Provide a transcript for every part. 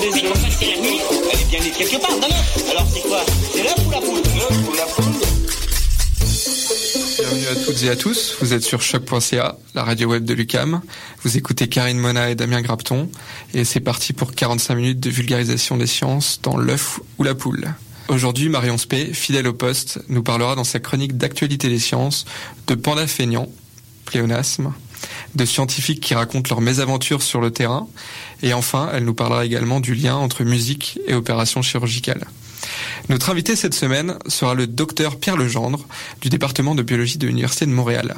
C'est pour ça que c'est la nuit. Elle est bien née quelque part, dans l'œuf. Alors c'est quoi? C'est l'œuf ou la poule? L'œuf ou la poule Bienvenue à toutes et à tous, vous êtes sur choc.ca, la radio web de Lucam. Vous écoutez Karine Mona et Damien Grapton et c'est parti pour 45 minutes de vulgarisation des sciences dans l'œuf ou la poule. Aujourd'hui, Marion Spey, fidèle au poste, nous parlera dans sa chronique d'actualité des sciences de panda feignants, pléonasme, de scientifiques qui racontent leurs mésaventures sur le terrain. Et enfin, elle nous parlera également du lien entre musique et opération chirurgicale. Notre invité cette semaine sera le docteur Pierre Legendre du département de biologie de l'Université de Montréal.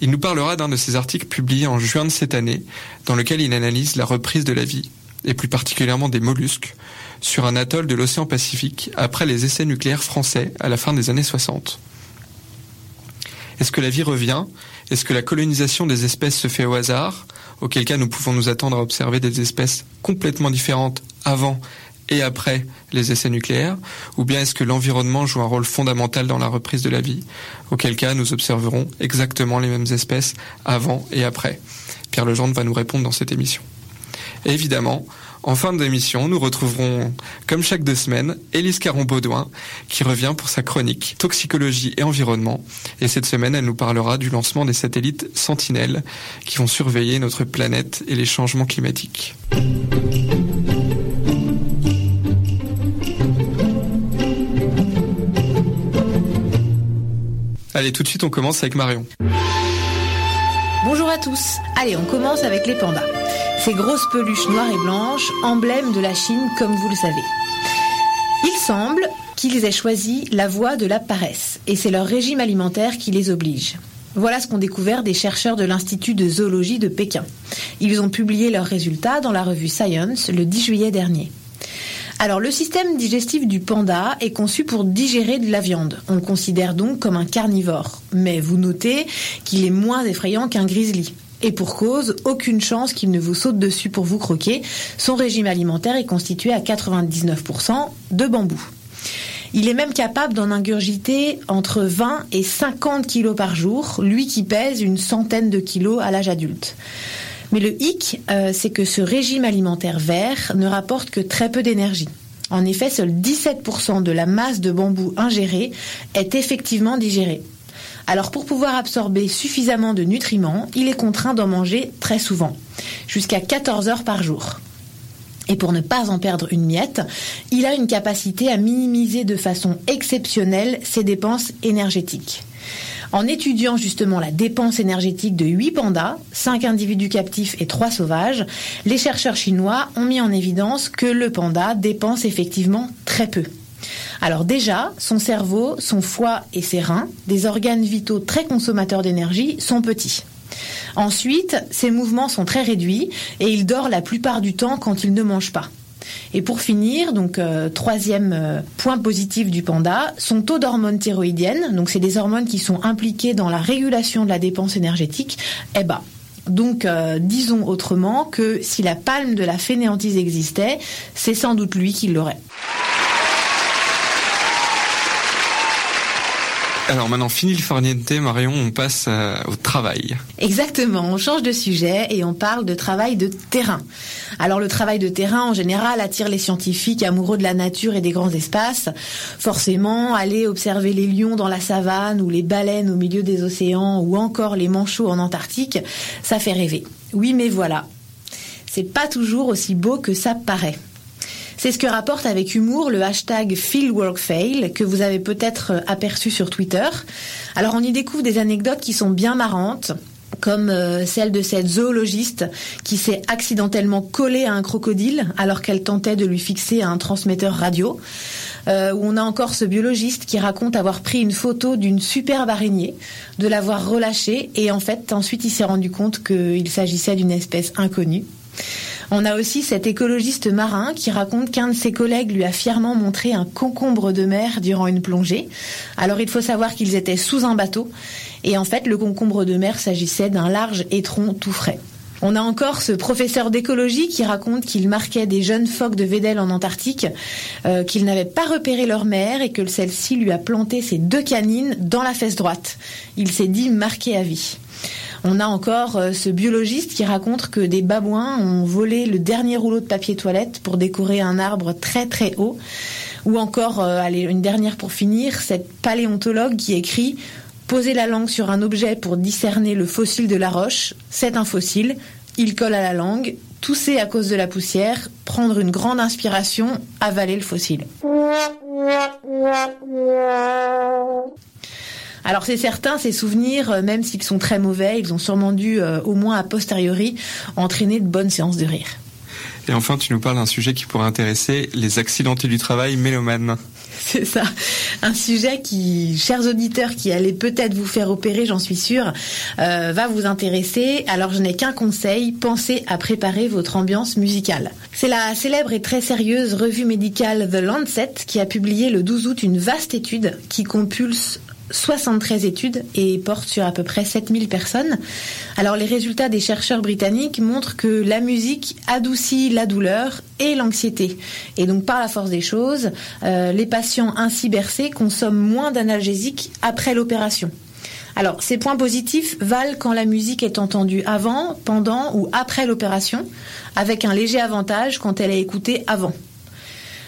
Il nous parlera d'un de ses articles publiés en juin de cette année, dans lequel il analyse la reprise de la vie, et plus particulièrement des mollusques, sur un atoll de l'océan Pacifique après les essais nucléaires français à la fin des années 60. Est-ce que la vie revient? Est-ce que la colonisation des espèces se fait au hasard Auquel cas nous pouvons nous attendre à observer des espèces complètement différentes avant et après les essais nucléaires Ou bien est-ce que l'environnement joue un rôle fondamental dans la reprise de la vie Auquel cas nous observerons exactement les mêmes espèces avant et après? Pierre Legendre va nous répondre dans cette émission. Évidemment, en fin d'émission, nous retrouverons, comme chaque deux semaines, Élise Caron-Baudouin, qui revient pour sa chronique Toxicologie et environnement. Et cette semaine, elle nous parlera du lancement des satellites Sentinelle, qui vont surveiller notre planète et les changements climatiques. Allez, tout de suite, on commence avec Marion. Bonjour à tous. Allez, on commence avec les pandas. Ces grosses peluches noires et blanches, emblèmes de la Chine comme vous le savez. Il semble qu'ils aient choisi la voie de la paresse, et c'est leur régime alimentaire qui les oblige. Voilà ce qu'ont découvert des chercheurs de l'Institut de zoologie de Pékin. Ils ont publié leurs résultats dans la revue Science le 10 juillet dernier. Alors le système digestif du panda est conçu pour digérer de la viande. On le considère donc comme un carnivore. Mais vous notez qu'il est moins effrayant qu'un grizzly. Et pour cause, aucune chance qu'il ne vous saute dessus pour vous croquer. Son régime alimentaire est constitué à 99% de bambou. Il est même capable d'en ingurgiter entre 20 et 50 kilos par jour, lui qui pèse une centaine de kilos à l'âge adulte. Mais le hic, euh, c'est que ce régime alimentaire vert ne rapporte que très peu d'énergie. En effet, seul 17% de la masse de bambou ingérée est effectivement digérée. Alors pour pouvoir absorber suffisamment de nutriments, il est contraint d'en manger très souvent, jusqu'à 14 heures par jour. Et pour ne pas en perdre une miette, il a une capacité à minimiser de façon exceptionnelle ses dépenses énergétiques. En étudiant justement la dépense énergétique de 8 pandas, 5 individus captifs et 3 sauvages, les chercheurs chinois ont mis en évidence que le panda dépense effectivement très peu. Alors déjà, son cerveau, son foie et ses reins, des organes vitaux très consommateurs d'énergie, sont petits. Ensuite, ses mouvements sont très réduits et il dort la plupart du temps quand il ne mange pas. Et pour finir, donc euh, troisième euh, point positif du panda, son taux d'hormones thyroïdiennes, donc c'est des hormones qui sont impliquées dans la régulation de la dépense énergétique, est bas. Donc, euh, disons autrement que si la palme de la fainéantise existait, c'est sans doute lui qui l'aurait. Alors maintenant, fini le farniente, Marion, on passe euh, au travail. Exactement, on change de sujet et on parle de travail de terrain. Alors le travail de terrain, en général, attire les scientifiques amoureux de la nature et des grands espaces. Forcément, aller observer les lions dans la savane ou les baleines au milieu des océans ou encore les manchots en Antarctique, ça fait rêver. Oui, mais voilà. C'est pas toujours aussi beau que ça paraît. C'est ce que rapporte avec humour le hashtag FieldWorkFail que vous avez peut-être euh, aperçu sur Twitter. Alors on y découvre des anecdotes qui sont bien marrantes comme euh, celle de cette zoologiste qui s'est accidentellement collée à un crocodile alors qu'elle tentait de lui fixer un transmetteur radio. Euh, où on a encore ce biologiste qui raconte avoir pris une photo d'une superbe araignée, de l'avoir relâchée et en fait ensuite il s'est rendu compte qu'il s'agissait d'une espèce inconnue. On a aussi cet écologiste marin qui raconte qu'un de ses collègues lui a fièrement montré un concombre de mer durant une plongée. Alors il faut savoir qu'ils étaient sous un bateau et en fait le concombre de mer s'agissait d'un large étron tout frais. On a encore ce professeur d'écologie qui raconte qu'il marquait des jeunes phoques de Védel en Antarctique, euh, qu'il n'avait pas repéré leur mère et que celle-ci lui a planté ses deux canines dans la fesse droite. Il s'est dit marqué à vie. On a encore euh, ce biologiste qui raconte que des babouins ont volé le dernier rouleau de papier toilette pour décorer un arbre très très haut. Ou encore, euh, allez, une dernière pour finir, cette paléontologue qui écrit Poser la langue sur un objet pour discerner le fossile de la roche, c'est un fossile. Il colle à la langue, tousser à cause de la poussière, prendre une grande inspiration, avaler le fossile. Alors c'est certain, ces souvenirs, euh, même s'ils sont très mauvais, ils ont sûrement dû, euh, au moins a posteriori, entraîner de bonnes séances de rire. Et enfin, tu nous parles d'un sujet qui pourrait intéresser les accidentés du travail mélomanes. C'est ça, un sujet qui, chers auditeurs, qui allait peut-être vous faire opérer, j'en suis sûre, euh, va vous intéresser. Alors je n'ai qu'un conseil, pensez à préparer votre ambiance musicale. C'est la célèbre et très sérieuse revue médicale The Lancet qui a publié le 12 août une vaste étude qui compulse 73 études et porte sur à peu près 7000 personnes. Alors les résultats des chercheurs britanniques montrent que la musique adoucit la douleur et l'anxiété. Et donc par la force des choses, euh, les patients ainsi bercés consomment moins d'analgésiques après l'opération. Alors, ces points positifs valent quand la musique est entendue avant, pendant ou après l'opération, avec un léger avantage quand elle est écoutée avant.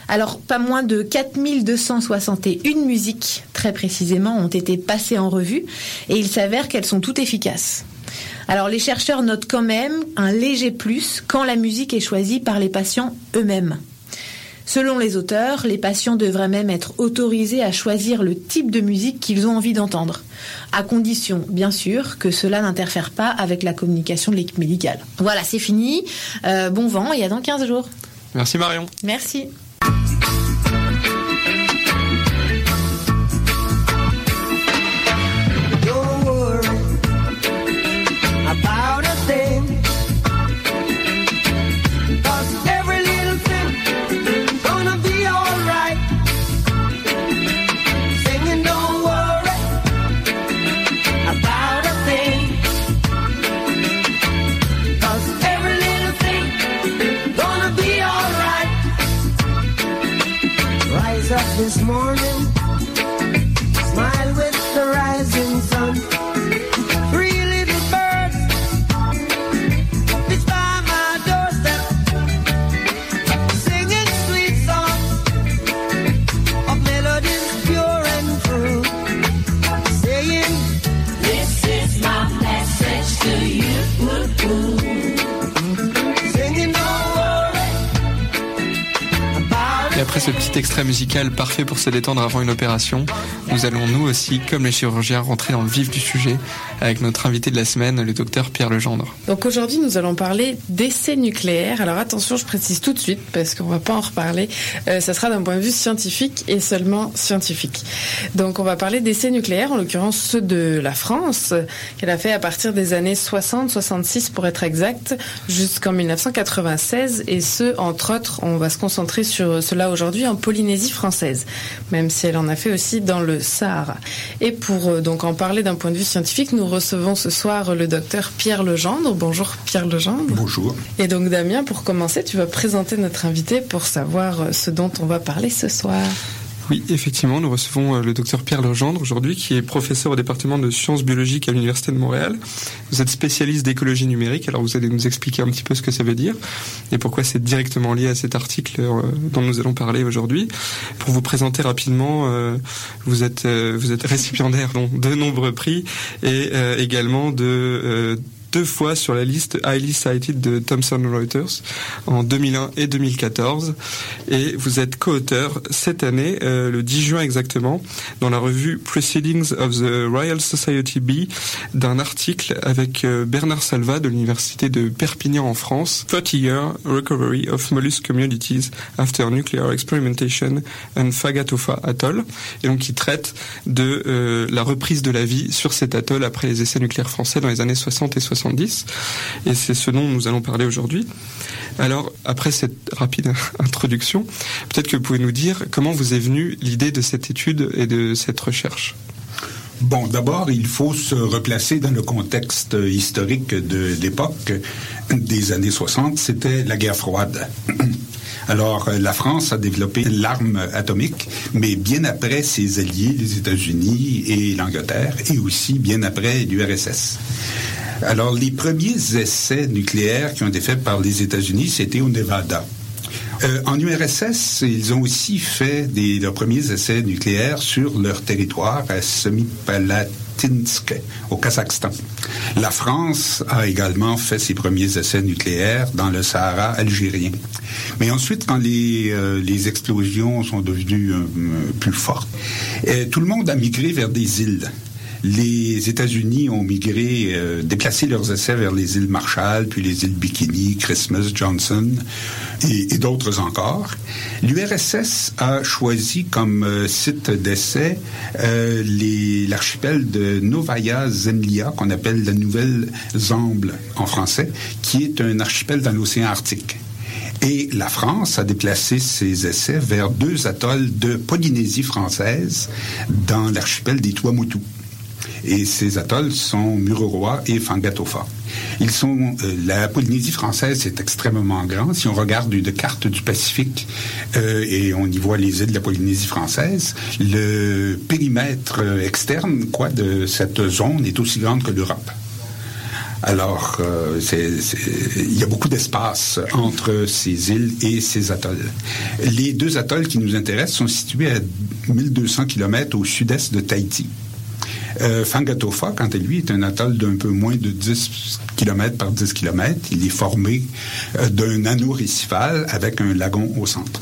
Alors, pas moins de 4261 musiques, très précisément, ont été passées en revue et il s'avère qu'elles sont toutes efficaces. Alors, les chercheurs notent quand même un léger plus quand la musique est choisie par les patients eux-mêmes. Selon les auteurs, les patients devraient même être autorisés à choisir le type de musique qu'ils ont envie d'entendre, à condition, bien sûr, que cela n'interfère pas avec la communication de l'équipe médicale. Voilà, c'est fini. Euh, bon vent et à dans 15 jours. Merci Marion. Merci. Ce petit extrait musical parfait pour se détendre avant une opération, nous allons nous aussi, comme les chirurgiens, rentrer dans le vif du sujet avec notre invité de la semaine, le docteur Pierre Legendre. Donc aujourd'hui, nous allons parler d'essais nucléaires. Alors attention, je précise tout de suite parce qu'on va pas en reparler. Euh, ça sera d'un point de vue scientifique et seulement scientifique. Donc on va parler d'essais nucléaires, en l'occurrence ceux de la France, qu'elle a fait à partir des années 60, 66 pour être exact, jusqu'en 1996. Et ce, entre autres, on va se concentrer sur cela aujourd'hui en Polynésie française, même si elle en a fait aussi dans le Sahara. Et pour euh, donc en parler d'un point de vue scientifique, nous recevons ce soir le docteur Pierre Legendre. Bonjour Pierre Legendre. Bonjour. Et donc Damien, pour commencer, tu vas présenter notre invité pour savoir euh, ce dont on va parler ce soir. Oui, effectivement, nous recevons euh, le docteur Pierre Legendre aujourd'hui, qui est professeur au département de sciences biologiques à l'Université de Montréal. Vous êtes spécialiste d'écologie numérique, alors vous allez nous expliquer un petit peu ce que ça veut dire et pourquoi c'est directement lié à cet article euh, dont nous allons parler aujourd'hui. Pour vous présenter rapidement, euh, vous êtes vous êtes récipiendaire de nombreux prix et également de deux fois sur la liste Highly Cited de Thomson Reuters en 2001 et 2014. Et vous êtes co-auteur cette année, euh, le 10 juin exactement, dans la revue Proceedings of the Royal Society B, d'un article avec euh, Bernard Salva de l'Université de Perpignan en France, 30 Year Recovery of Mollusk Communities After Nuclear Experimentation and Fagatofa Atoll, et donc qui traite de euh, la reprise de la vie sur cet atoll après les essais nucléaires français dans les années 60 et 70 et c'est ce dont nous allons parler aujourd'hui. Alors, après cette rapide introduction, peut-être que vous pouvez nous dire comment vous est venue l'idée de cette étude et de cette recherche? Bon, d'abord, il faut se replacer dans le contexte historique de l'époque des années 60. C'était la guerre froide. Alors, la France a développé l'arme atomique, mais bien après ses alliés, les États-Unis et l'Angleterre, et aussi bien après l'URSS. Alors, les premiers essais nucléaires qui ont été faits par les États-Unis, c'était au Nevada. Euh, en URSS, ils ont aussi fait des, leurs premiers essais nucléaires sur leur territoire à Semipalatinsk, au Kazakhstan. La France a également fait ses premiers essais nucléaires dans le Sahara algérien. Mais ensuite, quand les, euh, les explosions sont devenues euh, plus fortes, tout le monde a migré vers des îles les États-Unis ont migré, euh, déplacé leurs essais vers les îles Marshall, puis les îles Bikini, Christmas, Johnson et, d'autres encore. L'URSS a choisi comme euh, site d'essai euh, l'archipel de Novaya Zemlya, qu'on appelle la Nouvelle Zamble en français, qui est un archipel dans l'océan Arctique. Et la France a déplacé ses essais vers deux atolls de Polynésie française dans l'archipel des Tuamotu. Et ces atolls sont Mururoa et Fangatofa. Ils sont euh, la Polynésie française est extrêmement grande. Si on regarde une carte du Pacifique euh, et on y voit les îles de la Polynésie française, le périmètre euh, externe quoi de cette zone est aussi grande que l'Europe. Alors, il y a beaucoup d'espace entre ces îles et ces atolls. Les deux atolls qui nous intéressent sont situés à 1200 km au sud-est de Tahiti. Euh, Fangatofa, quant à lui, est un atoll d'un peu moins de 10 km par 10 km. Il est formé euh, d'un anneau récifal avec un lagon au centre.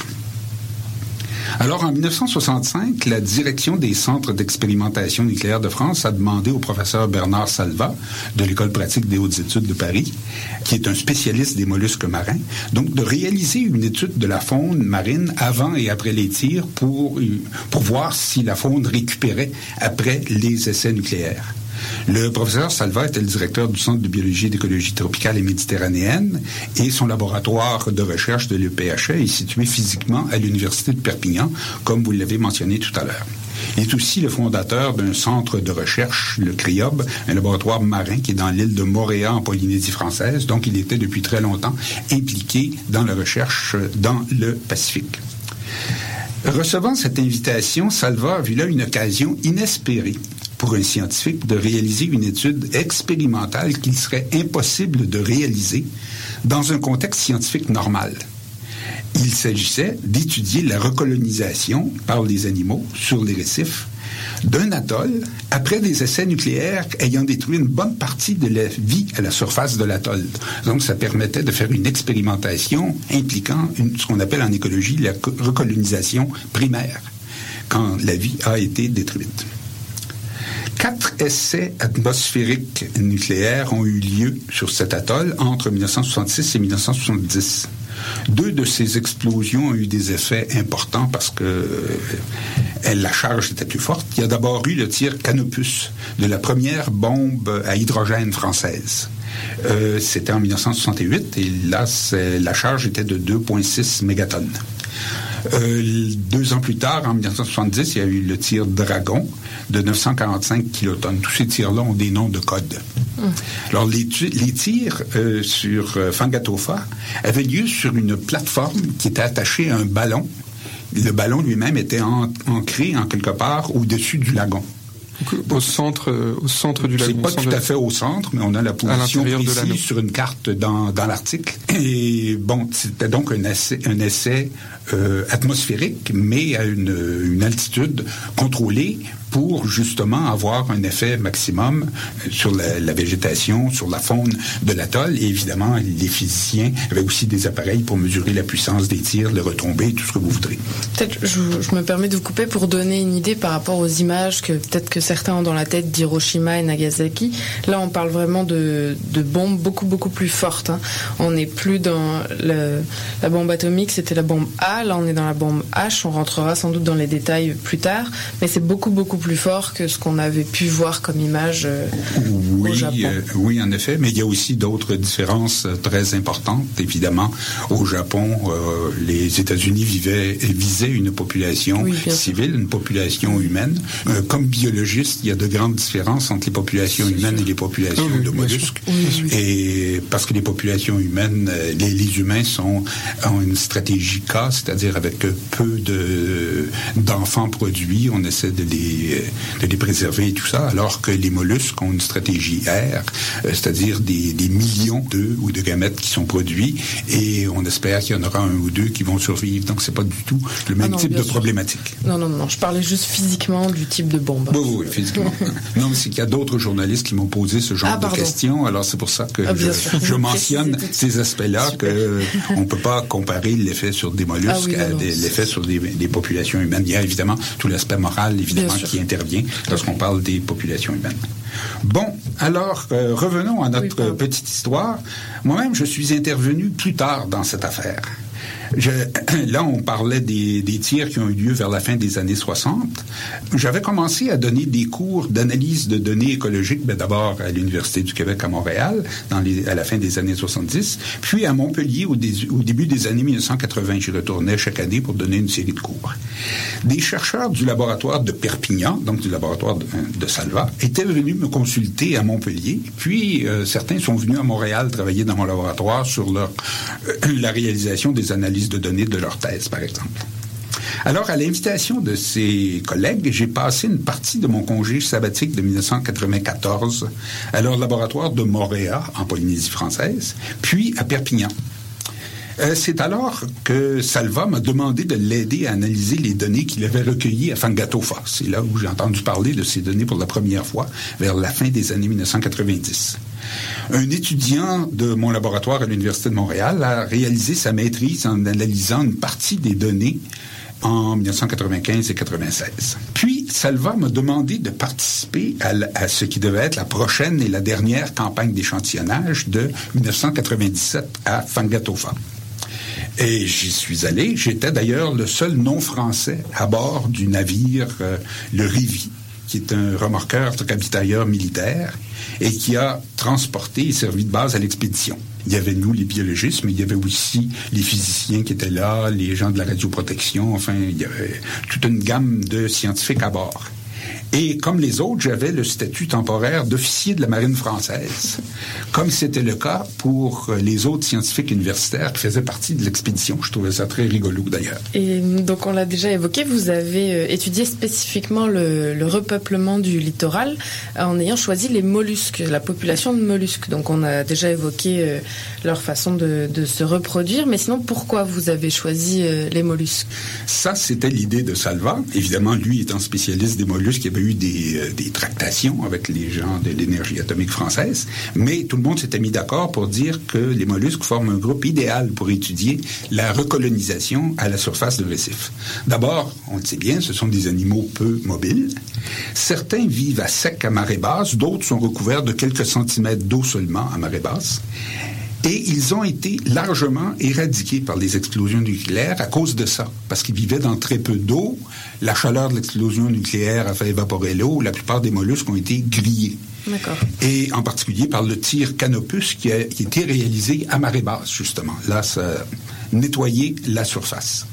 Alors, en 1965, la direction des centres d'expérimentation nucléaire de France a demandé au professeur Bernard Salva de l'École pratique des hautes études de Paris, qui est un spécialiste des mollusques marins, donc de réaliser une étude de la faune marine avant et après les tirs pour, pour voir si la faune récupérait après les essais nucléaires. Le professeur Salva était le directeur du Centre de biologie et d'écologie tropicale et méditerranéenne et son laboratoire de recherche de l'EPHE est situé physiquement à l'Université de Perpignan, comme vous l'avez mentionné tout à l'heure. Il est aussi le fondateur d'un centre de recherche, le CRIOB, un laboratoire marin qui est dans l'île de Moréa en Polynésie française. Donc, il était depuis très longtemps impliqué dans la recherche dans le Pacifique. Recevant cette invitation, Salva a vu là une occasion inespérée pour un scientifique de réaliser une étude expérimentale qu'il serait impossible de réaliser dans un contexte scientifique normal. Il s'agissait d'étudier la recolonisation par les animaux sur les récifs d'un atoll après des essais nucléaires ayant détruit une bonne partie de la vie à la surface de l'atoll. Donc, ça permettait de faire une expérimentation impliquant ce qu'on appelle en écologie la recolonisation primaire, quand la vie a été détruite. Quatre essais atmosphériques nucléaires ont eu lieu sur cet atoll entre 1966 et 1970. Deux de ces explosions ont eu des effets importants parce que euh, la charge était plus forte. Il y a d'abord eu le tir Canopus de la première bombe à hydrogène française. Euh, C'était en 1968 et là, la charge était de 2,6 mégatonnes. Euh, deux ans plus tard, en 1970, il y a eu le tir Dragon de 945 kilotonnes. Tous ces tirs-là ont des noms de code. Hum. Alors, les, les tirs euh, sur euh, Fangatofa avaient lieu sur une plateforme qui était attachée à un ballon. Le ballon lui-même était ancré en quelque part au-dessus du lagon. Au centre, euh, au centre du lagon. C'est pas tout à fait au centre, mais on a la position précise sur une carte dans, dans l'article. Et bon, c'était donc un essai, un essai euh, atmosphérique, mais à une, une altitude contrôlée pour justement avoir un effet maximum sur la, végétation, sur la faune de l'atoll. Et évidemment, les physiciens avaient aussi des appareils pour mesurer la puissance des tirs, les retombées, tout ce que vous voudrez. Peut-être, je, me permets de vous couper pour donner une idée par rapport aux images que peut-être que certains ont dans la tête d'Hiroshima et Nagasaki. Là, on parle vraiment de, bombes beaucoup, beaucoup plus fortes. Hein. On n'est plus dans la bombe atomique, c'était la bombe A. Là, on est dans la bombe H. On rentrera sans doute dans les détails plus tard. Mais c'est beaucoup, beaucoup plus fort que ce qu'on avait pu voir comme image euh, oui, au Japon. Euh, oui, en effet, mais il y a aussi d'autres différences euh, très importantes. Évidemment, au Japon, euh, les États-Unis vivaient visaient une population oui, civile, une population humaine. Euh, comme biologiste, il y a de grandes différences entre les populations humaines et les populations de mollusques. Et parce que les populations humaines, les, les humains sont ont une stratégie K, c'est-à-dire avec peu de d'enfants produits, on essaie de les de les préserver et tout ça, alors que les mollusques ont une stratégie R, euh, c'est-à-dire des, des millions d'œufs ou de gamètes qui sont produits et on espère qu'il y en aura un ou deux qui vont survivre. Donc c'est pas du tout le même Ah non, type de sûr. problématique. Non, non, non, je parlais juste physiquement du type de bombe. Oui, oui, physiquement. non, mais c'est qu'il y a d'autres journalistes qui m'ont posé ce genre Ah, de questions. Alors, c'est pour ça que Ah, je, je mentionne ces aspects-là, Super. que on ne peut pas comparer l'effet sur des mollusques Ah oui, à l'effet sur des, des populations humaines. Il y a évidemment tout l'aspect moral, évidemment, qui intervient lorsqu'on parle des populations humaines. Bon, alors, euh, revenons à notre Oui, petite histoire. Moi-même, je suis intervenu plus tard dans cette affaire. Là, on parlait des, tirs qui ont eu lieu vers la fin des années 60. J'avais commencé à donner des cours d'analyse de données écologiques, ben, d'abord à l'Université du Québec à Montréal, à la fin des années 70, puis à Montpellier au, dé- au début des années 1980. J'y retournais chaque année pour donner une série de cours. Des chercheurs du laboratoire de Perpignan, donc du laboratoire de, de Salva, étaient venus me consulter à Montpellier, puis euh, certains sont venus à Montréal travailler dans mon laboratoire sur euh, la réalisation des analyses de données de leur thèse, par exemple. Alors, à l'invitation de ces collègues, j'ai passé une partie de mon congé sabbatique de 1994 à leur laboratoire de Montréal, en Polynésie française, puis à Perpignan. Euh, c'est alors que Salva m'a demandé de l'aider à analyser les données qu'il avait recueillies à Fangatofa. C'est là où j'ai entendu parler de ces données pour la première fois, vers la fin des années 1990. Un étudiant de mon laboratoire à l'Université de Montréal a réalisé sa maîtrise en analysant une partie des données en 1995 et 96. Puis, Salva m'a demandé de participer à, ce qui devait être la prochaine et la dernière campagne d'échantillonnage de 1997 à Fangatofa. Et j'y suis allé. J'étais d'ailleurs le seul non-français à bord du navire euh, le Rivi, qui est un remorqueur ravitailleur militaire et qui a transporté et servi de base à l'expédition. Il y avait nous, les biologistes, mais il y avait aussi les physiciens qui étaient là, les gens de la radioprotection, enfin, il y avait toute une gamme de scientifiques à bord. Et comme les autres, j'avais le statut temporaire d'officier de la marine française, comme c'était le cas pour euh, les autres scientifiques universitaires qui faisaient partie de l'expédition. Je trouvais ça très rigolo d'ailleurs. Et donc on l'a déjà évoqué, vous avez euh, étudié spécifiquement le, le repeuplement du littoral euh, en ayant choisi les mollusques, la population de mollusques. Donc on a déjà évoqué euh, leur façon de, de se reproduire, mais sinon pourquoi vous avez choisi euh, les mollusques? Ça, c'était l'idée de Salva. Évidemment, lui étant spécialiste des mollusques, il y avait eu des, euh, des tractations avec les gens de l'énergie atomique française, mais tout le monde s'était mis d'accord pour dire que les mollusques forment un groupe idéal pour étudier la recolonisation à la surface de récif. D'abord, on le sait bien, ce sont des animaux peu mobiles. Certains vivent à sec à marée basse, d'autres sont recouverts de quelques centimètres d'eau seulement à marée basse. Et ils ont été largement éradiqués par les explosions nucléaires à cause de ça, parce qu'ils vivaient dans très peu d'eau. La chaleur de l'explosion nucléaire a fait évaporer l'eau. La plupart des mollusques ont été grillés. D'accord. Et en particulier par le tir canopus qui a été réalisé à marée basse, justement. Là, ça nettoyait la surface.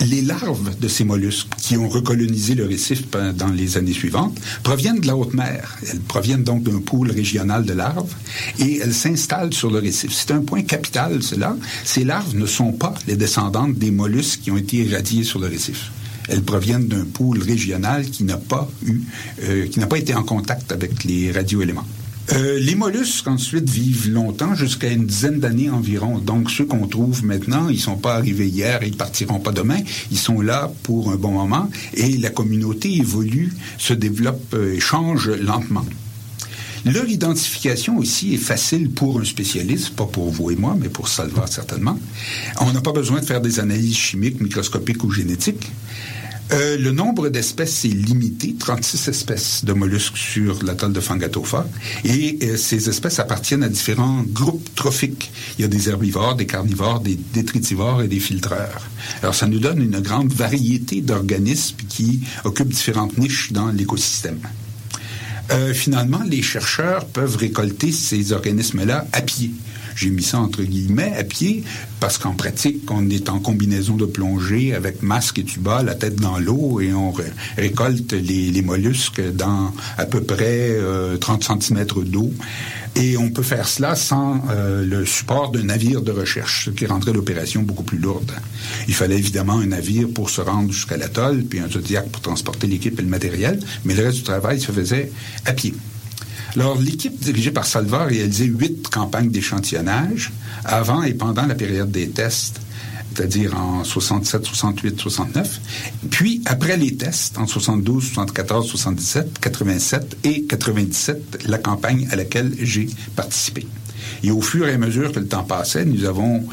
Les larves de ces mollusques qui ont recolonisé le récif dans les années suivantes proviennent de la haute mer. Elles proviennent donc d'un pool régional de larves et elles s'installent sur le récif. C'est un point capital, cela. Ces larves ne sont pas les descendantes des mollusques qui ont été irradiés sur le récif. Elles proviennent d'un pool régional qui n'a pas eu, euh, qui n'a pas été en contact avec les radioéléments. Euh, les mollusques, ensuite, vivent longtemps, jusqu'à une dizaine d'années environ. Donc, ceux qu'on trouve maintenant, ils sont pas arrivés hier ils partiront pas demain. Ils sont là pour un bon moment et la communauté évolue, se développe euh, et change lentement. Leur identification aussi est facile pour un spécialiste, pas pour vous et moi, mais pour Salva certainement. On n'a pas besoin de faire des analyses chimiques, microscopiques ou génétiques. Euh, le nombre d'espèces est limité, 36 espèces de mollusques sur l'atoll de Fangatofa, et euh, ces espèces appartiennent à différents groupes trophiques. Il y a des herbivores, des carnivores, des détritivores et des filtreurs. Alors ça nous donne une grande variété d'organismes qui occupent différentes niches dans l'écosystème. Euh, finalement, les chercheurs peuvent récolter ces organismes-là à pied. J'ai mis ça entre guillemets à pied parce qu'en pratique, on est en combinaison de plongée avec masque et tuba, la tête dans l'eau et on récolte les, mollusques dans à peu près 30 euh, cm d'eau. Et on peut faire cela sans euh, le support d'un navire de recherche, ce qui rendrait l'opération beaucoup plus lourde. Il fallait évidemment un navire pour se rendre jusqu'à l'atoll, puis un Zodiac pour transporter l'équipe et le matériel, mais le reste du travail se faisait à pied. Alors, l'équipe dirigée par Salva a réalisé huit campagnes d'échantillonnage avant et pendant la période des tests c'est-à-dire en 67, 68, 69. Puis, après les tests, en 72, 74, 77, 87 et 97, la campagne à laquelle j'ai participé. Et au fur et à mesure que le temps passait, nous avons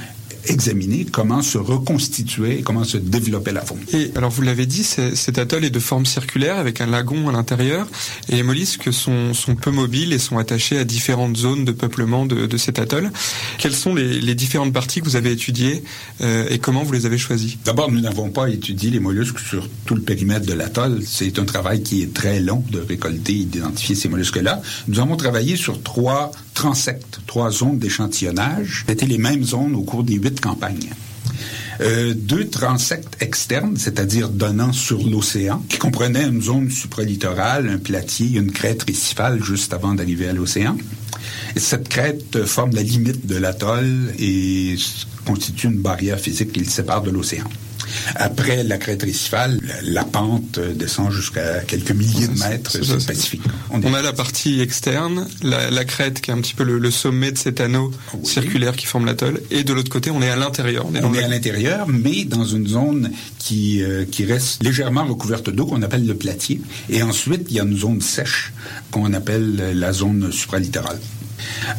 examiner comment se reconstituer, comment se développer la faune. Et alors vous l'avez dit, cet atoll est de forme circulaire avec un lagon à l'intérieur et les mollusques sont, sont peu mobiles et sont attachés à différentes zones de peuplement de, de cet atoll. Quelles sont les, les, différentes parties que vous avez étudiées euh, et comment vous les avez choisies? D'abord, nous n'avons pas étudié les mollusques sur tout le périmètre de l'atoll. C'est un travail qui est très long de récolter et d'identifier ces mollusques-là. Nous avons travaillé sur trois transects, trois zones d'échantillonnage. C'était les mêmes zones au cours des huit campagnes. Euh, deux transects externes, c'est-à-dire donnant sur l'océan, qui comprenaient une zone supralittorale, un platier, une crête récifale juste avant d'arriver à l'océan. Cette crête forme la limite de l'atoll et constitue une barrière physique qui le sépare de l'océan. Après la crête récifale, la pente descend jusqu'à quelques milliers de mètres sur le Pacifique. On, a la partie externe, la, crête qui est un petit peu le, sommet de cet anneau circulaire qui forme l'atoll, et de l'autre côté, on est à l'intérieur. On est, à l'intérieur, mais dans une zone qui, euh, qui reste légèrement recouverte d'eau, qu'on appelle le platier. Et ensuite, il y a une zone sèche qu'on appelle la zone supralittorale.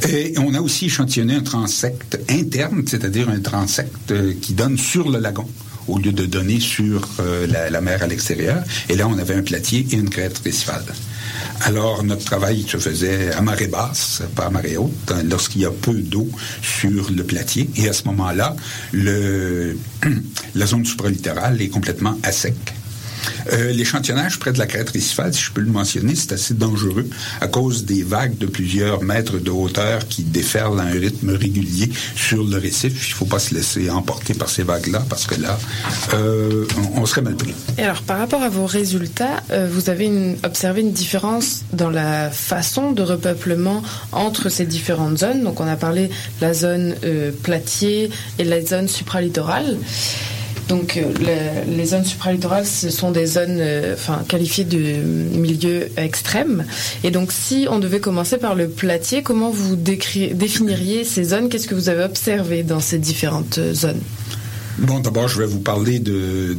Et on a aussi échantillonné un transect interne, c'est-à-dire un transect euh, qui donne sur le lagon au lieu de donner sur euh, la, mer à l'extérieur. Et là, on avait un platier et une crête récifale. Alors, notre travail se faisait à marée basse, pas à marée haute, hein, lorsqu'il y a peu d'eau sur le platier. Et à ce moment-là, la zone supralittorale est complètement à sec. Euh, l'échantillonnage près de la crête récifale, si je peux le mentionner, c'est assez dangereux à cause des vagues de plusieurs mètres de hauteur qui déferlent à un rythme régulier sur le récif. Il ne faut pas se laisser emporter par ces vagues-là parce que là, euh, on, serait mal pris. Et alors, par rapport à vos résultats, euh, vous avez observé une différence dans la façon de repeuplement entre ces différentes zones. Donc, on a parlé de la zone platier et de la zone supralittorale. Donc euh, les zones supralittorales, ce sont des zones euh, enfin, qualifiées de milieu extrême. Et donc si on devait commencer par le platier, comment vous définiriez ces zones? Qu'est-ce que vous avez observé dans ces différentes zones? Bon, d'abord, je vais vous parler de,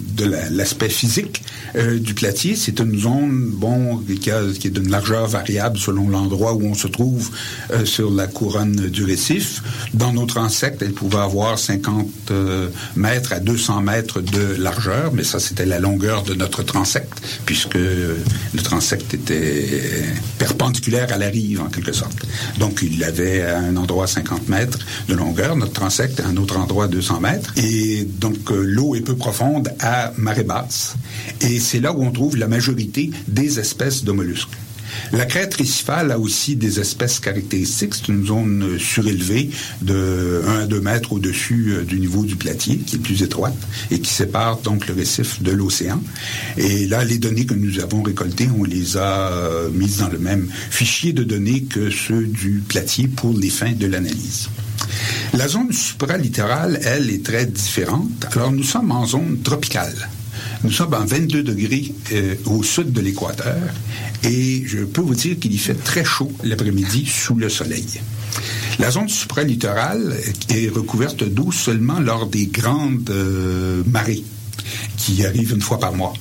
de l'aspect physique euh, du platier. C'est une zone bon qui, a, qui est d'une largeur variable selon l'endroit où on se trouve euh, sur la couronne du récif. Dans nos transects, elle pouvait avoir 50 euh, mètres à 200 mètres de largeur, mais ça c'était la longueur de notre transect, puisque le transect était perpendiculaire à la rive en quelque sorte. Donc il avait à un endroit 50 mètres de longueur, notre transect à un autre endroit 200 mètres, et donc l'eau est peu profonde à marée basse. C'est là où on trouve la majorité des espèces de mollusques. La crête récifale a aussi des espèces caractéristiques. C'est une zone surélevée de 1 à 2 mètres au-dessus euh, du niveau du platier, qui est plus étroite et qui sépare donc le récif de l'océan. Et là, les données que nous avons récoltées, on les a euh, mises dans le même fichier de données que ceux du platier pour les fins de l'analyse. La zone supralittorale, elle, est très différente. Alors, nous sommes en zone tropicale. Nous sommes en 22 degrés euh, au sud de l'équateur et je peux vous dire qu'il y fait très chaud l'après-midi sous le soleil. La zone supralittorale est recouverte d'eau seulement lors des grandes euh, marées qui arrivent une fois par mois.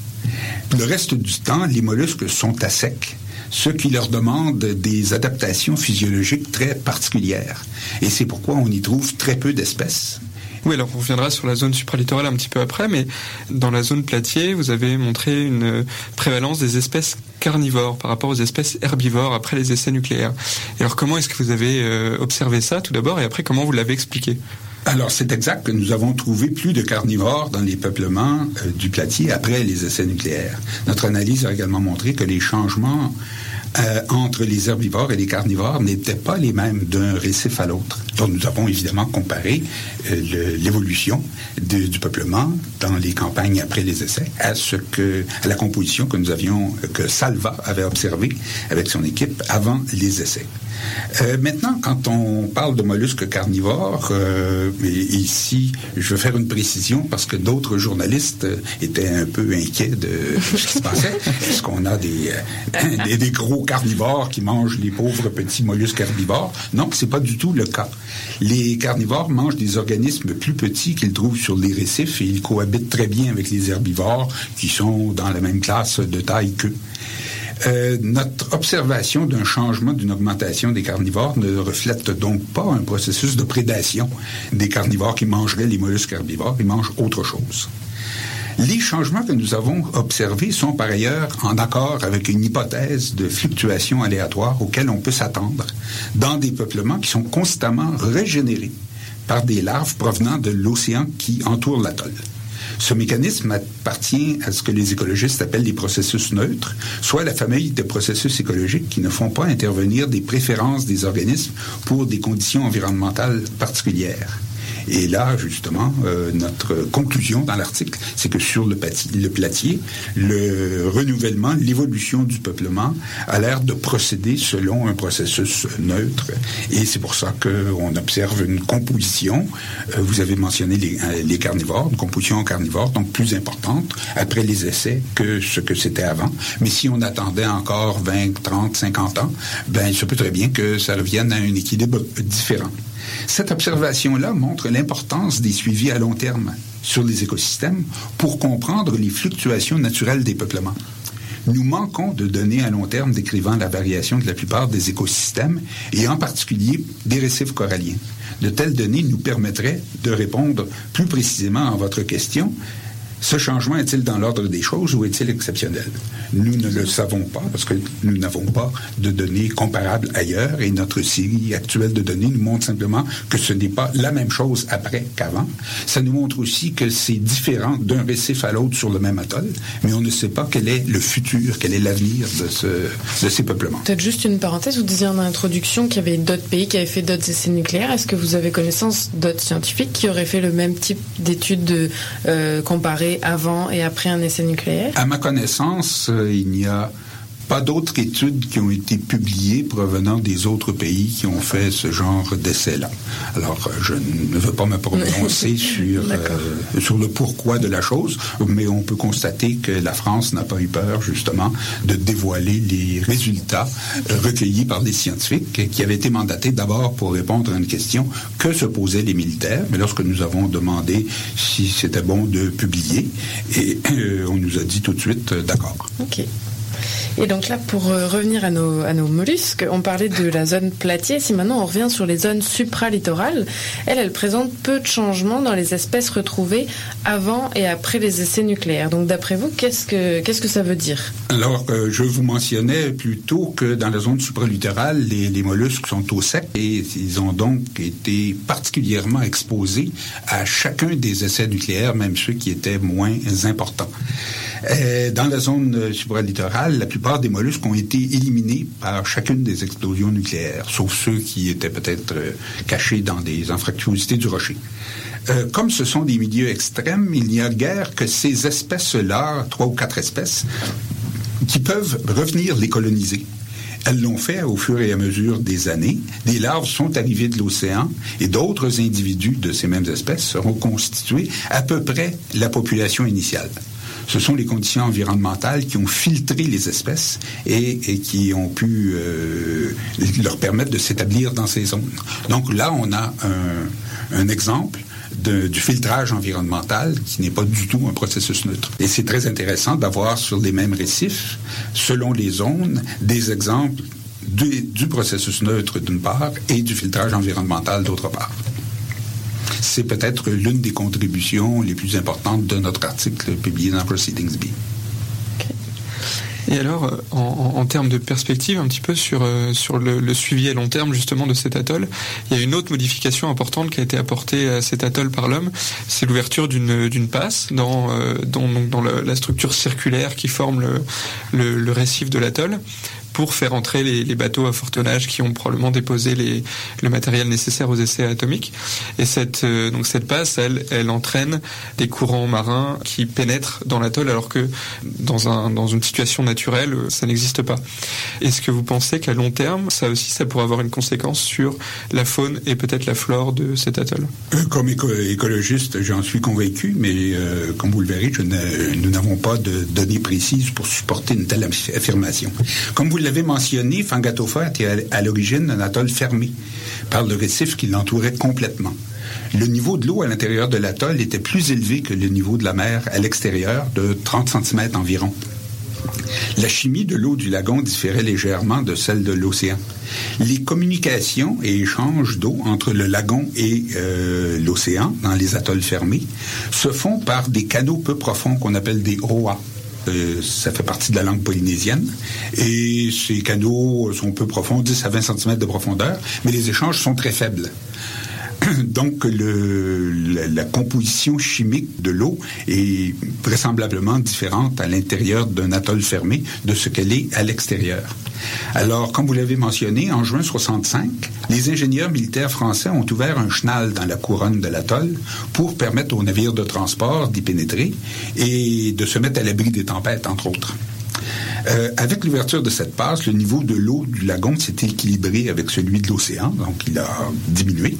Le reste du temps, les mollusques sont à sec ce qui leur demande des adaptations physiologiques très particulières. Et c'est pourquoi on y trouve très peu d'espèces. Oui, alors on reviendra sur la zone supralittorale un petit peu après, mais dans la zone platier, vous avez montré une prévalence des espèces carnivores par rapport aux espèces herbivores après les essais nucléaires. Et alors comment est-ce que vous avez euh, observé ça tout d'abord et après comment vous l'avez expliqué? Alors, c'est exact que nous avons trouvé plus de carnivores dans les peuplements euh, du platier après les essais nucléaires. Notre analyse a également montré que les changements euh, entre les herbivores et les carnivores n'étaient pas les mêmes d'un récif à l'autre. Donc nous avons évidemment comparé euh, l'évolution du peuplement dans les campagnes après les essais à ce que à la composition que nous avions que Salva avait observée avec son équipe avant les essais. Euh, maintenant, quand on parle de mollusques carnivores, euh, ici, je veux faire une précision parce que d'autres journalistes étaient un peu inquiets de ce qui se passait. Est-ce qu'on a des, des, des, gros carnivores qui mangent les pauvres petits mollusques herbivores? Non, c'est pas du tout le cas. Les carnivores mangent des organismes plus petits qu'ils trouvent sur les récifs et ils cohabitent très bien avec les herbivores qui sont dans la même classe de taille qu'eux. Euh, notre observation d'un changement, d'une augmentation des carnivores ne reflète donc pas un processus de prédation des carnivores qui mangeraient les mollusques herbivores, ils mangent autre chose. Les changements que nous avons observés sont par ailleurs en accord avec une hypothèse de fluctuation aléatoire auquel on peut s'attendre dans des peuplements qui sont constamment régénérés par des larves provenant de l'océan qui entoure l'atoll. Ce mécanisme appartient à ce que les écologistes appellent des processus neutres, soit la famille de processus écologiques qui ne font pas intervenir des préférences des organismes pour des conditions environnementales particulières. Et là, justement, euh, notre conclusion dans l'article, c'est que sur le, platier, le renouvellement, l'évolution du peuplement a l'air de procéder selon un processus neutre. Et c'est pour ça qu'on observe une composition, euh, vous avez mentionné les, euh, les, carnivores, une composition carnivore, donc plus importante après les essais que ce que c'était avant. Mais si on attendait encore 20, 30, 50 ans, ben, il se peut très bien que ça revienne à un équilibre différent. Cette observation-là montre l'importance des suivis à long terme sur les écosystèmes pour comprendre les fluctuations naturelles des peuplements. Nous manquons de données à long terme décrivant la variation de la plupart des écosystèmes et en particulier des récifs coralliens. De telles données nous permettraient de répondre plus précisément à votre question ce changement est-il dans l'ordre des choses ou est-il exceptionnel? Nous ne le savons pas parce que nous n'avons pas de données comparables ailleurs et notre série actuelle de données nous montre simplement que ce n'est pas la même chose après qu'avant. Ça nous montre aussi que c'est différent d'un récif à l'autre sur le même atoll, mais on ne sait pas quel est le futur, quel est l'avenir de, ce, de ces peuplements. Peut-être juste une parenthèse, vous disiez en introduction qu'il y avait d'autres pays qui avaient fait d'autres essais nucléaires. Est-ce que vous avez connaissance d'autres scientifiques qui auraient fait le même type d'études euh, comparées avant et après un essai nucléaire À ma connaissance, euh, il n'y a pas d'autres études qui ont été publiées provenant des autres pays qui ont fait ce genre d'essai-là. Alors, je ne veux pas me prononcer sur, euh, sur le pourquoi de la chose, mais on peut constater que la France n'a pas eu peur, justement, de dévoiler les résultats euh, recueillis par des scientifiques qui avaient été mandatés d'abord pour répondre à une question que se posaient les militaires. Mais lorsque nous avons demandé si c'était bon de publier, et euh, on nous a dit tout de suite d'accord. OK. Et donc là, pour euh, revenir à nos, à nos mollusques, on parlait de la zone platier. Si maintenant on revient sur les zones supralittorales, elles, elles présentent peu de changements dans les espèces retrouvées avant et après les essais nucléaires. Donc d'après vous, qu'est-ce que, que ça veut dire? Alors, euh, je vous mentionnais plutôt que dans la zone supralittorale, les, les mollusques sont au sec et ils ont donc été particulièrement exposés à chacun des essais nucléaires, même ceux qui étaient moins importants. Euh, dans la zone supralittorale, la plupart des mollusques ont été éliminés par chacune des explosions nucléaires, sauf ceux qui étaient peut-être euh, cachés dans des anfractuosités du rocher. Euh, comme ce sont des milieux extrêmes, il n'y a guère que ces espèces-là, trois ou quatre espèces, qui peuvent revenir les coloniser. Elles l'ont fait au fur et à mesure des années. Des larves sont arrivées de l'océan et d'autres individus de ces mêmes espèces seront constitués à peu près la population initiale ce sont les conditions environnementales qui ont filtré les espèces et, qui ont pu euh, leur permettre de s'établir dans ces zones. Donc là, on a un, exemple du filtrage environnemental qui n'est pas du tout un processus neutre. Et c'est très intéressant d'avoir sur les mêmes récifs, selon les zones, des exemples du processus neutre d'une part et du filtrage environnemental d'autre part c'est peut-être l'une des contributions les plus importantes de notre article publié dans Proceedings B. Et alors, euh, en, termes de perspective, un petit peu sur, euh, le, suivi à long terme justement de cet atoll, il y a une autre modification importante qui a été apportée à cet atoll par l'homme, c'est l'ouverture d'une passe dans, euh, la, structure circulaire qui forme le récif de l'atoll pour faire entrer les, bateaux à fort tonnage qui ont probablement déposé le matériel nécessaire aux essais atomiques. Et cette, euh, donc cette passe, elle, elle entraîne des courants marins qui pénètrent dans l'atoll alors que dans, un, dans une situation naturelle, ça n'existe pas. Est-ce que vous pensez qu'à long terme, ça aussi, ça pourrait avoir une conséquence sur la faune et peut-être la flore de cet atoll? Euh, Comme écologiste, j'en suis convaincu, mais euh, comme vous le verrez, nous n'avons pas de données précises pour supporter une telle affirmation. Comme vous l'avez mentionné, Fangatofa était à l'origine d'un atoll fermé par le récif qui l'entourait complètement. Le niveau de l'eau à l'intérieur de l'atoll était plus élevé que le niveau de la mer à l'extérieur, de 30 cm environ. La chimie de l'eau du lagon différait légèrement de celle de l'océan. Les communications et échanges d'eau entre le lagon et euh, l'océan dans les atolls fermés se font par des canaux peu profonds qu'on appelle des OA. Euh, ça fait partie de la langue polynésienne. Et ces canaux sont peu profonds, 10 à 20 cm de profondeur, mais les échanges sont très faibles. Donc, la, composition chimique de l'eau est vraisemblablement différente à l'intérieur d'un atoll fermé de ce qu'elle est à l'extérieur. Alors, comme vous l'avez mentionné, en juin 65, les ingénieurs militaires français ont ouvert un chenal dans la couronne de l'atoll pour permettre aux navires de transport d'y pénétrer et de se mettre à l'abri des tempêtes, entre autres. Euh, avec l'ouverture de cette passe, le niveau de l'eau du lagon s'est équilibré avec celui de l'océan, donc il a diminué.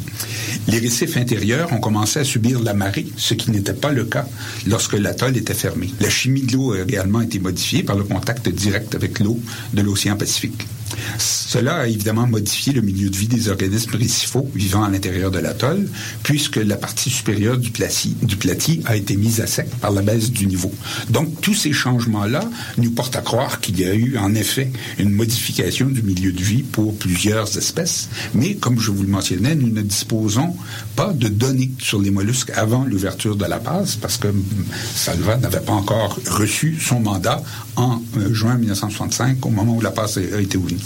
Les récifs intérieurs ont commencé à subir la marée, ce qui n'était pas le cas lorsque l'atoll était fermé. La chimie de l'eau a également été modifiée par le contact direct avec l'eau de l'océan Pacifique. Cela a évidemment modifié le milieu de vie des organismes récifaux vivant à l'intérieur de l'atoll, puisque la partie supérieure du platy a été mise à sec par la baisse du niveau. Donc, tous ces changements-là nous portent à croire qu'il y a eu, en effet, une modification du milieu de vie pour plusieurs espèces. Mais, comme je vous le mentionnais, nous ne disposons pas de données sur les mollusques avant l'ouverture de la passe, parce que Salva n'avait pas encore reçu son mandat en euh, juin 1965, au moment où la passe a été ouverte.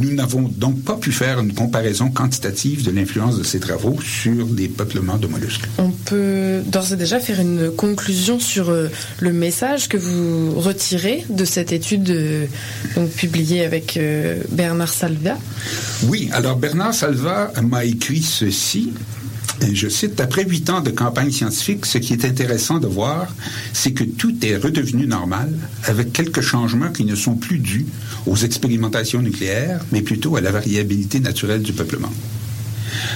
Nous n'avons donc pas pu faire une comparaison quantitative de l'influence de ces travaux sur les peuplements de mollusques. On peut d'ores et déjà faire une conclusion sur euh, le message que vous retirez de cette étude euh, publiée avec Bernard Salva? Oui, alors Bernard Salva m'a écrit ceci. Je cite, après huit ans de campagne scientifique, ce qui est intéressant de voir, c'est que tout est redevenu normal, avec quelques changements qui ne sont plus dus aux expérimentations nucléaires, mais plutôt à la variabilité naturelle du peuplement.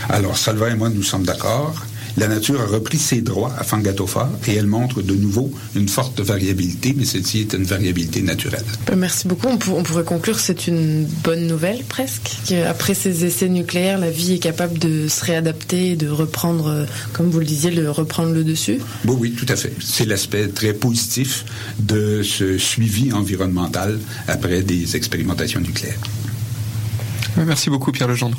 Alors, Salva et moi, nous sommes d'accord. La nature a repris ses droits à Fangatofa et elle montre de nouveau une forte variabilité, mais celle-ci est une variabilité naturelle. Ben, merci beaucoup. On, pour- on pourrait conclure que c'est une bonne nouvelle presque. Après ces essais nucléaires, la vie est capable de se réadapter et de reprendre, euh, comme vous le disiez, le reprendre le dessus? Oui, oui, tout à fait. C'est l'aspect très positif de ce suivi environnemental après des expérimentations nucléaires. Merci beaucoup, Pierre Legendre.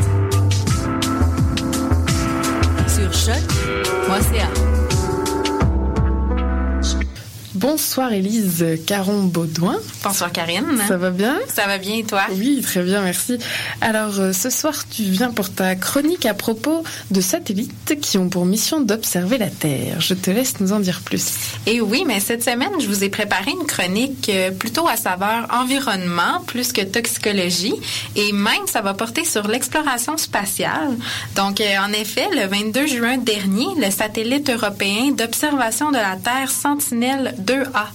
Bonsoir Élise Caron-Baudouin. Bonsoir Karine. Ça va bien? Ça va bien et toi? Oui, très bien, merci. Alors, euh, ce soir, tu viens pour ta chronique à propos de satellites qui ont pour mission d'observer la Terre. Je te laisse nous en dire plus. Et oui, mais cette semaine, je vous ai préparé une chronique euh, plutôt à saveur environnement plus que toxicologie et même ça va porter sur l'exploration spatiale. Donc, euh, en effet, le 22 juin dernier, le satellite européen d'observation de la Terre Sentinelle 2A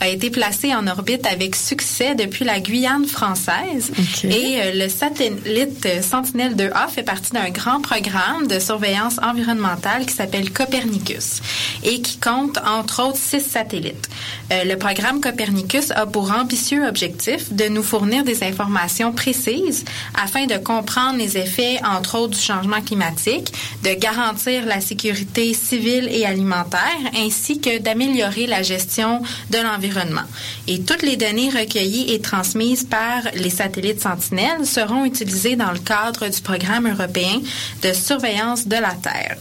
a été placé en orbite avec succès depuis la Guyane française. Et euh, le satellite euh, Sentinelle 2A fait partie d'un grand programme de surveillance environnementale qui s'appelle Copernicus et qui compte entre autres six satellites. Euh, le programme Copernicus a pour ambitieux objectif de nous fournir des informations précises afin de comprendre les effets entre autres du changement climatique, de garantir la sécurité civile et alimentaire ainsi que d'améliorer la gestion de l'environnement. Et toutes les données recueillies et transmises par les satellites Sentinelle seront utilisées dans le cadre du programme européen de surveillance de la Terre.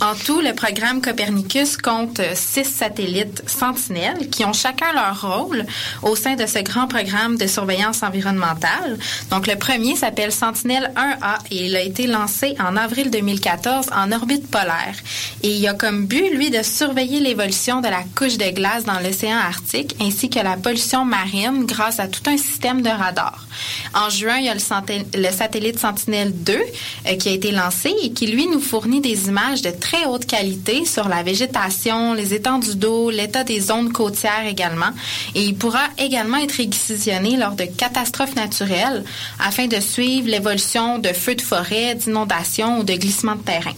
En tout, le programme Copernicus compte six satellites sentinelles qui ont chacun leur rôle au sein de ce grand programme de surveillance environnementale. Donc, le premier s'appelle Sentinelle 1A et il a été lancé en avril 2014 en orbite polaire. Et il a comme but, lui, de surveiller l'évolution de la couche de glace dans l'océan Arctique ainsi que la pollution marine grâce à tout un système de radars. En juin, il y a le, satellite Sentinelle 2 euh, qui a été lancé et qui, lui, nous fournit des images de très haute qualité sur la végétation, les étendues d'eau, l'état des zones côtières également. Et il pourra également être réquisitionné lors de catastrophes naturelles afin de suivre l'évolution de feux de forêt, d'inondations ou de glissements de terrain.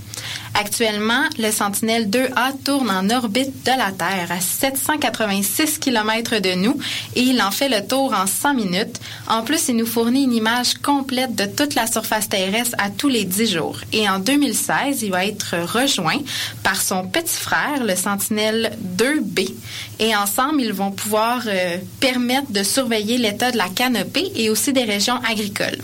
Actuellement, le Sentinelle 2A tourne en orbite de la Terre à 786 km de nous et il en fait le tour en 100 minutes. En plus, il nous fournit une image complète de toute la surface terrestre à tous les 10 jours. Et en 2016, il va être rejoint par son petit frère, le Sentinelle 2B. Et ensemble, ils vont pouvoir euh, permettre de surveiller l'état de la canopée et aussi des régions agricoles.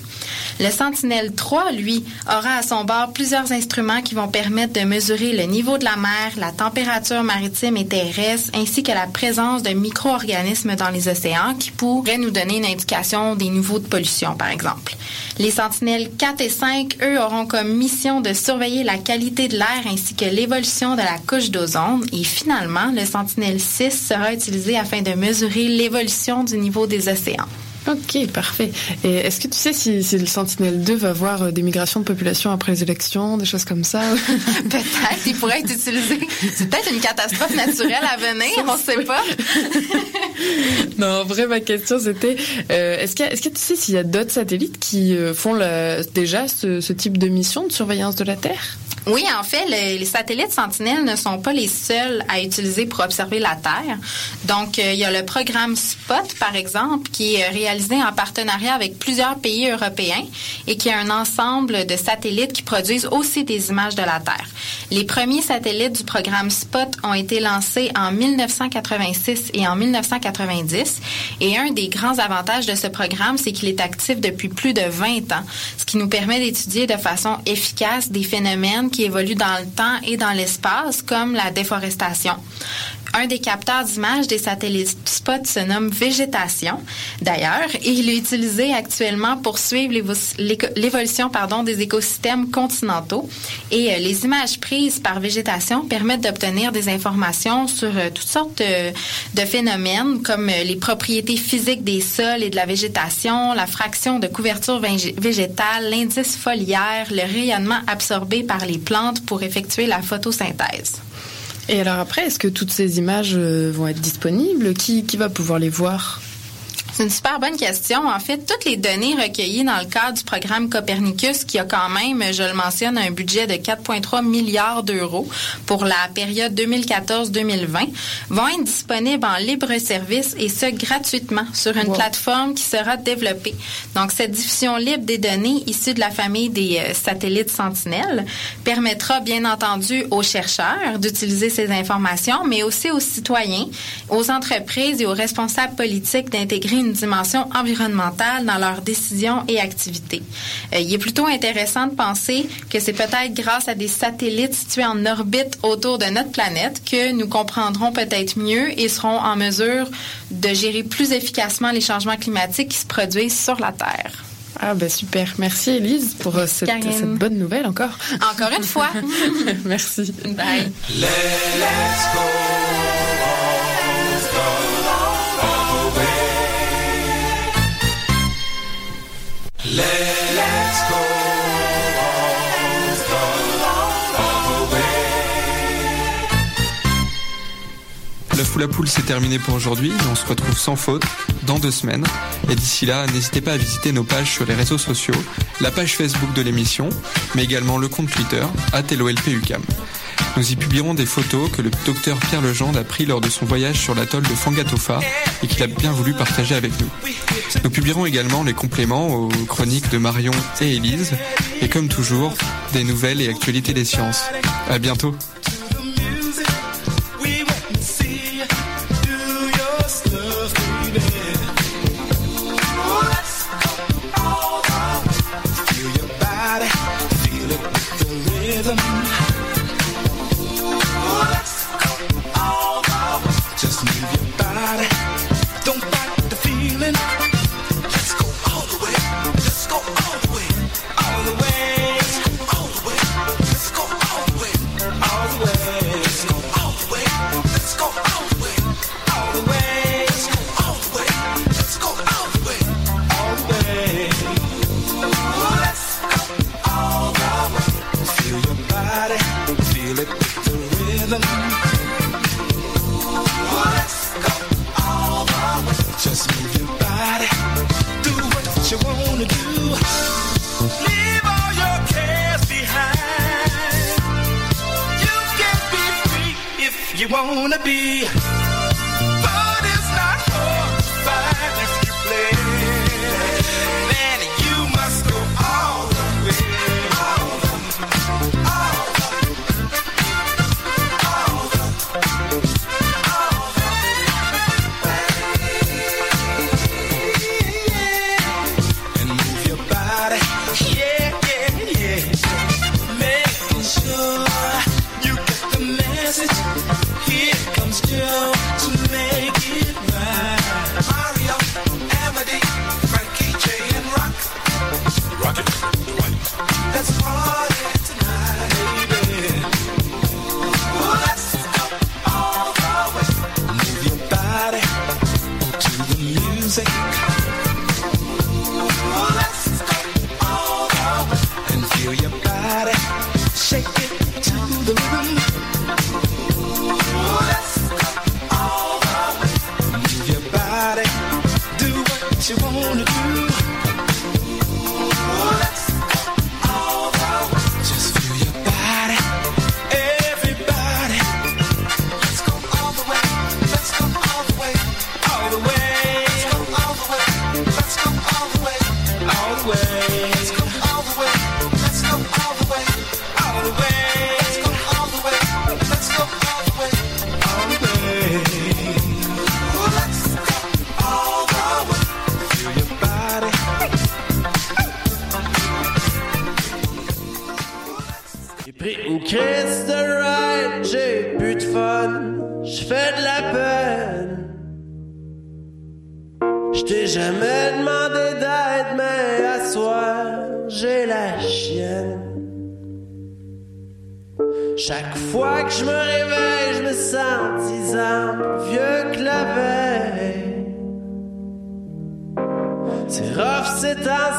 Le Sentinelle 3, lui, aura à son bord plusieurs instruments qui vont permettre de mesurer le niveau de la mer, la température maritime et terrestre, ainsi que la présence de micro-organismes dans les océans qui pourraient nous donner une indication des niveaux de pollution, par exemple. Les Sentinelles 4 et 5, eux, auront comme mission de surveiller la qualité de l'air ainsi que l'évolution de la couche d'ozone. Et finalement, le Sentinelle 6 sera utilisé afin de mesurer l'évolution du niveau des océans. Ok, parfait. Et est-ce que tu sais si, si le Sentinelle 2 va avoir euh, des migrations de population après les élections, des choses comme ça? Peut-être, il pourrait être utilisé. C'est peut-être une catastrophe naturelle à venir, on ne sait pas. Non, en vrai, ma question c'était euh, est-ce, a- est-ce que tu sais s'il y a d'autres satellites qui euh, font la- déjà ce, ce type de mission de surveillance de la Terre? Oui, en fait, le- les satellites Sentinelle ne sont pas les seuls à utiliser pour observer la Terre. Donc, euh, il y a le programme SPOT, par exemple, qui est réalisé en partenariat avec plusieurs pays européens et qui a un ensemble de satellites qui produisent aussi des images de la Terre. Les premiers satellites du programme SPOT ont été lancés en 1986 et en 1990. Et un des grands avantages de ce programme, c'est qu'il est actif depuis plus de 20 ans, ce qui nous permet d'étudier de façon efficace des phénomènes qui évoluent dans le temps et dans l'espace, comme la déforestation. Un des capteurs d'images des satellites spot se nomme Végétation, d'ailleurs, il est utilisé actuellement pour suivre l'évolution des écosystèmes continentaux. Et euh, les images prises par Végétation permettent d'obtenir des informations sur euh, toutes sortes de, de phénomènes comme euh, les propriétés physiques des sols et de la végétation, la fraction de couverture végétale, l'indice foliaire, le rayonnement absorbé par les plantes pour effectuer la photosynthèse. Et alors après, est-ce que toutes ces images euh, vont être disponibles? Qui, qui va pouvoir les voir? C'est une super bonne question. En fait, toutes les données recueillies dans le cadre du programme Copernicus, qui a quand même, je le mentionne, un budget de 4,3 milliards d'euros pour la période 2014-2020, vont être disponibles en libre service et ce gratuitement sur une plateforme qui sera développée. Donc, cette diffusion libre des données issues de la famille des euh, satellites Sentinelle permettra, bien entendu, aux chercheurs d'utiliser ces informations, mais aussi aux citoyens, aux entreprises et aux responsables politiques d'intégrer une dimension environnementale dans leurs décisions et activités. Euh, il est plutôt intéressant de penser que c'est peut-être grâce à des satellites situés en orbite autour de notre planète que nous comprendrons peut-être mieux et serons en mesure de gérer plus efficacement les changements climatiques qui se produisent sur la Terre. Ah ben super, merci Elise pour euh, cette, cette, bonne nouvelle encore. Encore une fois. merci. Bye. Let's go. Let's go Le fou la poule, c'est terminé pour aujourd'hui. On se retrouve sans faute dans deux semaines. Et d'ici là, n'hésitez pas à visiter nos pages sur les réseaux sociaux, la page Facebook de l'émission, mais également le compte Twitter, @lolpucam. Nous y publierons des photos que le docteur Pierre Legendre a pris lors de son voyage sur l'atoll de Fangatofa et qu'il a bien voulu partager avec nous. Nous publierons également les compléments aux chroniques de Marion et Élise et comme toujours, des nouvelles et actualités des sciences. À bientôt. you wanna do. Leave all your cares behind. You can be free if you wanna be. Fois que je me réveille, je me sens dix vieux que la veille. C'est rough, c'est temps